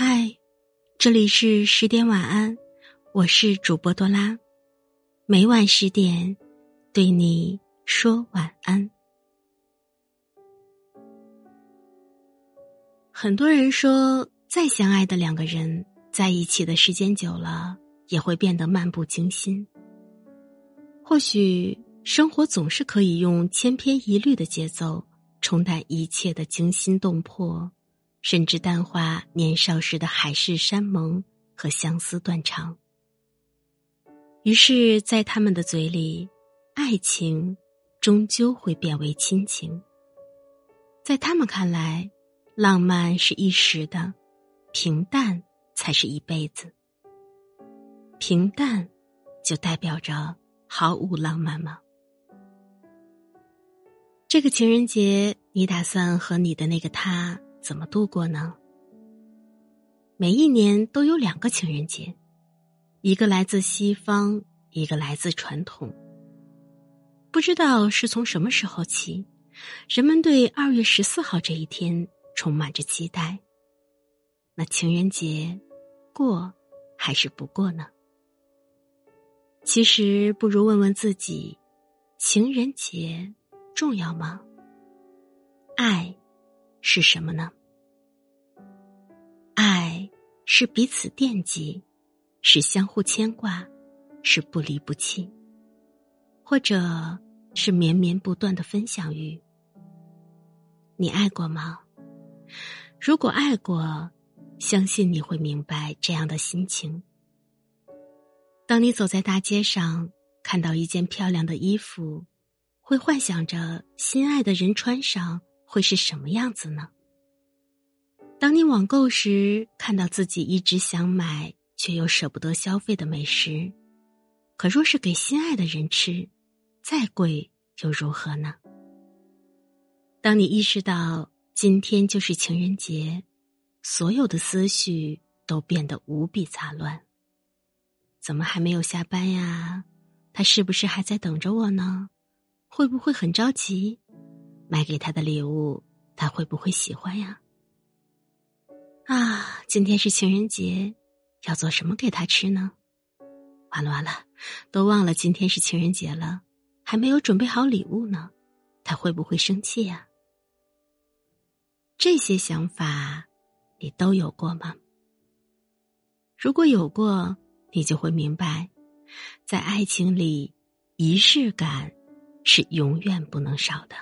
嗨，这里是十点晚安，我是主播多拉，每晚十点对你说晚安。很多人说，再相爱的两个人在一起的时间久了，也会变得漫不经心。或许生活总是可以用千篇一律的节奏冲淡一切的惊心动魄。甚至淡化年少时的海誓山盟和相思断肠。于是，在他们的嘴里，爱情终究会变为亲情。在他们看来，浪漫是一时的，平淡才是一辈子。平淡，就代表着毫无浪漫吗？这个情人节，你打算和你的那个他？怎么度过呢？每一年都有两个情人节，一个来自西方，一个来自传统。不知道是从什么时候起，人们对二月十四号这一天充满着期待。那情人节过还是不过呢？其实，不如问问自己：情人节重要吗？爱是什么呢？是彼此惦记，是相互牵挂，是不离不弃，或者是绵绵不断的分享欲。你爱过吗？如果爱过，相信你会明白这样的心情。当你走在大街上，看到一件漂亮的衣服，会幻想着心爱的人穿上会是什么样子呢？当你网购时看到自己一直想买却又舍不得消费的美食，可若是给心爱的人吃，再贵又如何呢？当你意识到今天就是情人节，所有的思绪都变得无比杂乱。怎么还没有下班呀？他是不是还在等着我呢？会不会很着急？买给他的礼物，他会不会喜欢呀？啊，今天是情人节，要做什么给他吃呢？完了完了，都忘了今天是情人节了，还没有准备好礼物呢，他会不会生气呀？这些想法你都有过吗？如果有过，你就会明白，在爱情里，仪式感是永远不能少的。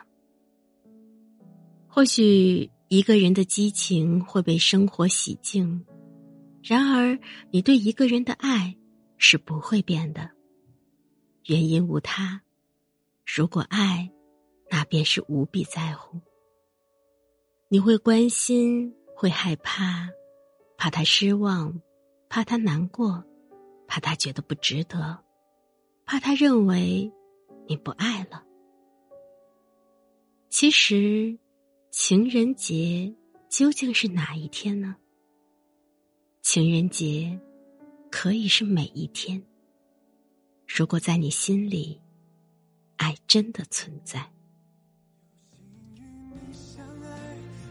或许。一个人的激情会被生活洗净，然而你对一个人的爱是不会变的。原因无他，如果爱，那便是无比在乎。你会关心，会害怕，怕他失望，怕他难过，怕他觉得不值得，怕他认为你不爱了。其实。情人节究竟是哪一天呢？情人节可以是每一天。如果在你心里，爱真的存在。有心与你相爱，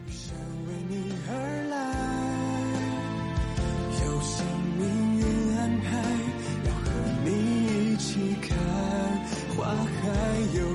余生为你而来。有幸命运安排，要和你一起看花海，有。